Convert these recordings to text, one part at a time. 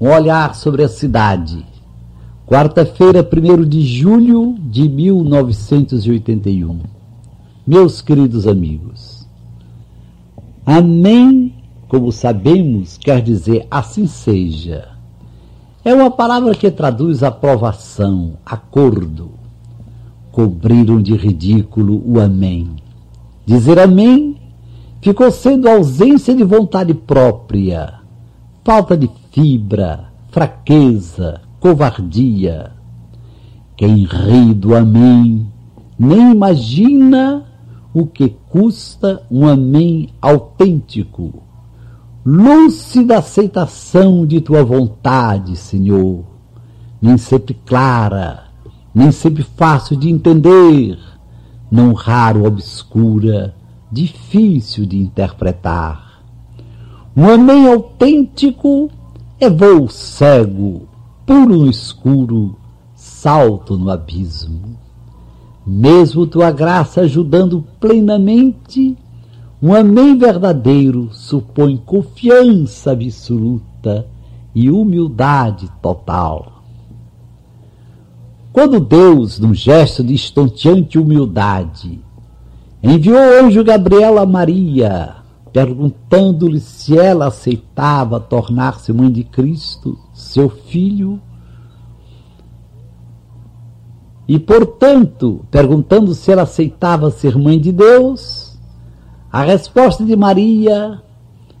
Um olhar sobre a cidade. Quarta-feira, 1 de julho de 1981. Meus queridos amigos, Amém, como sabemos, quer dizer assim seja. É uma palavra que traduz aprovação, acordo. Cobriram de ridículo o Amém. Dizer Amém ficou sendo ausência de vontade própria, falta de fibra, fraqueza, covardia. Quem ri do Amém nem imagina o que custa um Amém autêntico, lúcida aceitação de tua vontade, Senhor, nem sempre clara, nem sempre fácil de entender, não raro obscura, difícil de interpretar. Um amém autêntico é voo cego, puro no escuro, salto no abismo. Mesmo tua graça ajudando plenamente, um amém verdadeiro supõe confiança absoluta e humildade total. Quando Deus, num gesto de estonteante humildade, enviou o anjo Gabriel a Maria, perguntando-lhe se ela aceitava tornar-se mãe de Cristo, seu filho. E, portanto, perguntando se ela aceitava ser mãe de Deus, a resposta de Maria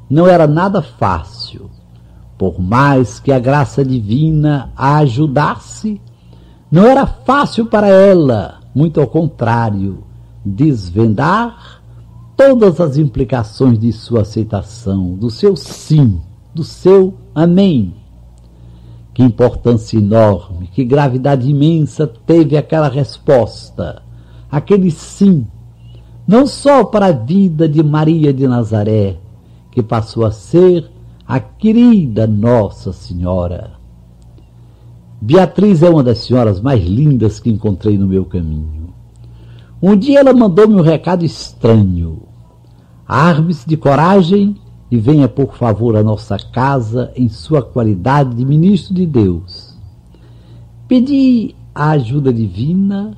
não era nada fácil. Por mais que a graça divina a ajudasse, não era fácil para ela, muito ao contrário desvendar todas as implicações de sua aceitação, do seu sim, do seu amém. Que importância enorme, que gravidade imensa teve aquela resposta, aquele sim, não só para a vida de Maria de Nazaré, que passou a ser a querida Nossa Senhora. Beatriz é uma das senhoras mais lindas que encontrei no meu caminho. Um dia ela mandou-me um recado estranho. Arme-se de coragem e venha, por favor, à nossa casa em sua qualidade de ministro de Deus. Pedi a ajuda divina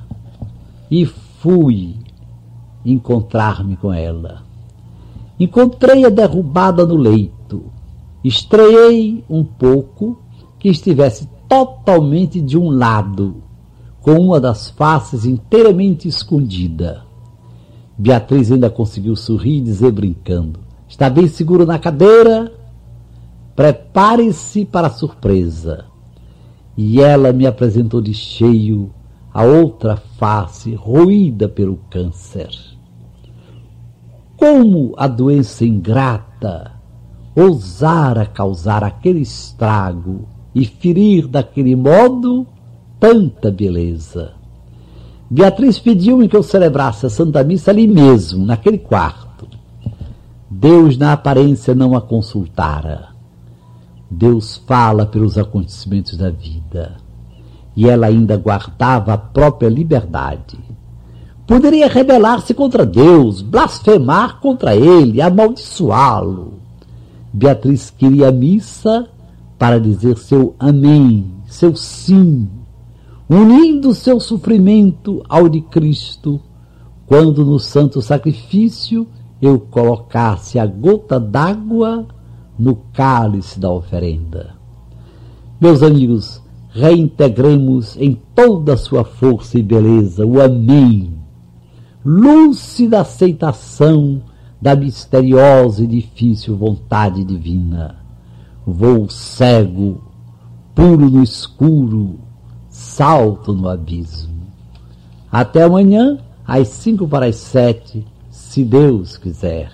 e fui encontrar-me com ela. Encontrei-a derrubada no leito. Estreiei um pouco que estivesse totalmente de um lado com uma das faces inteiramente escondida. Beatriz ainda conseguiu sorrir e dizer brincando: Está bem seguro na cadeira? Prepare-se para a surpresa. E ela me apresentou de cheio a outra face roída pelo câncer. Como a doença ingrata ousara causar aquele estrago e ferir daquele modo tanta beleza. Beatriz pediu-me que eu celebrasse a Santa Missa ali mesmo, naquele quarto. Deus, na aparência, não a consultara. Deus fala pelos acontecimentos da vida. E ela ainda guardava a própria liberdade. Poderia rebelar-se contra Deus, blasfemar contra ele, amaldiçoá-lo. Beatriz queria a missa para dizer seu amém, seu sim unindo seu sofrimento ao de Cristo, quando no santo sacrifício eu colocasse a gota d'água no cálice da oferenda. Meus amigos, reintegremos em toda a sua força e beleza o Amém, lúcida aceitação da misteriosa e difícil vontade divina. Voo cego, puro no escuro, salto no abismo. Até amanhã, às cinco para as sete, se Deus quiser.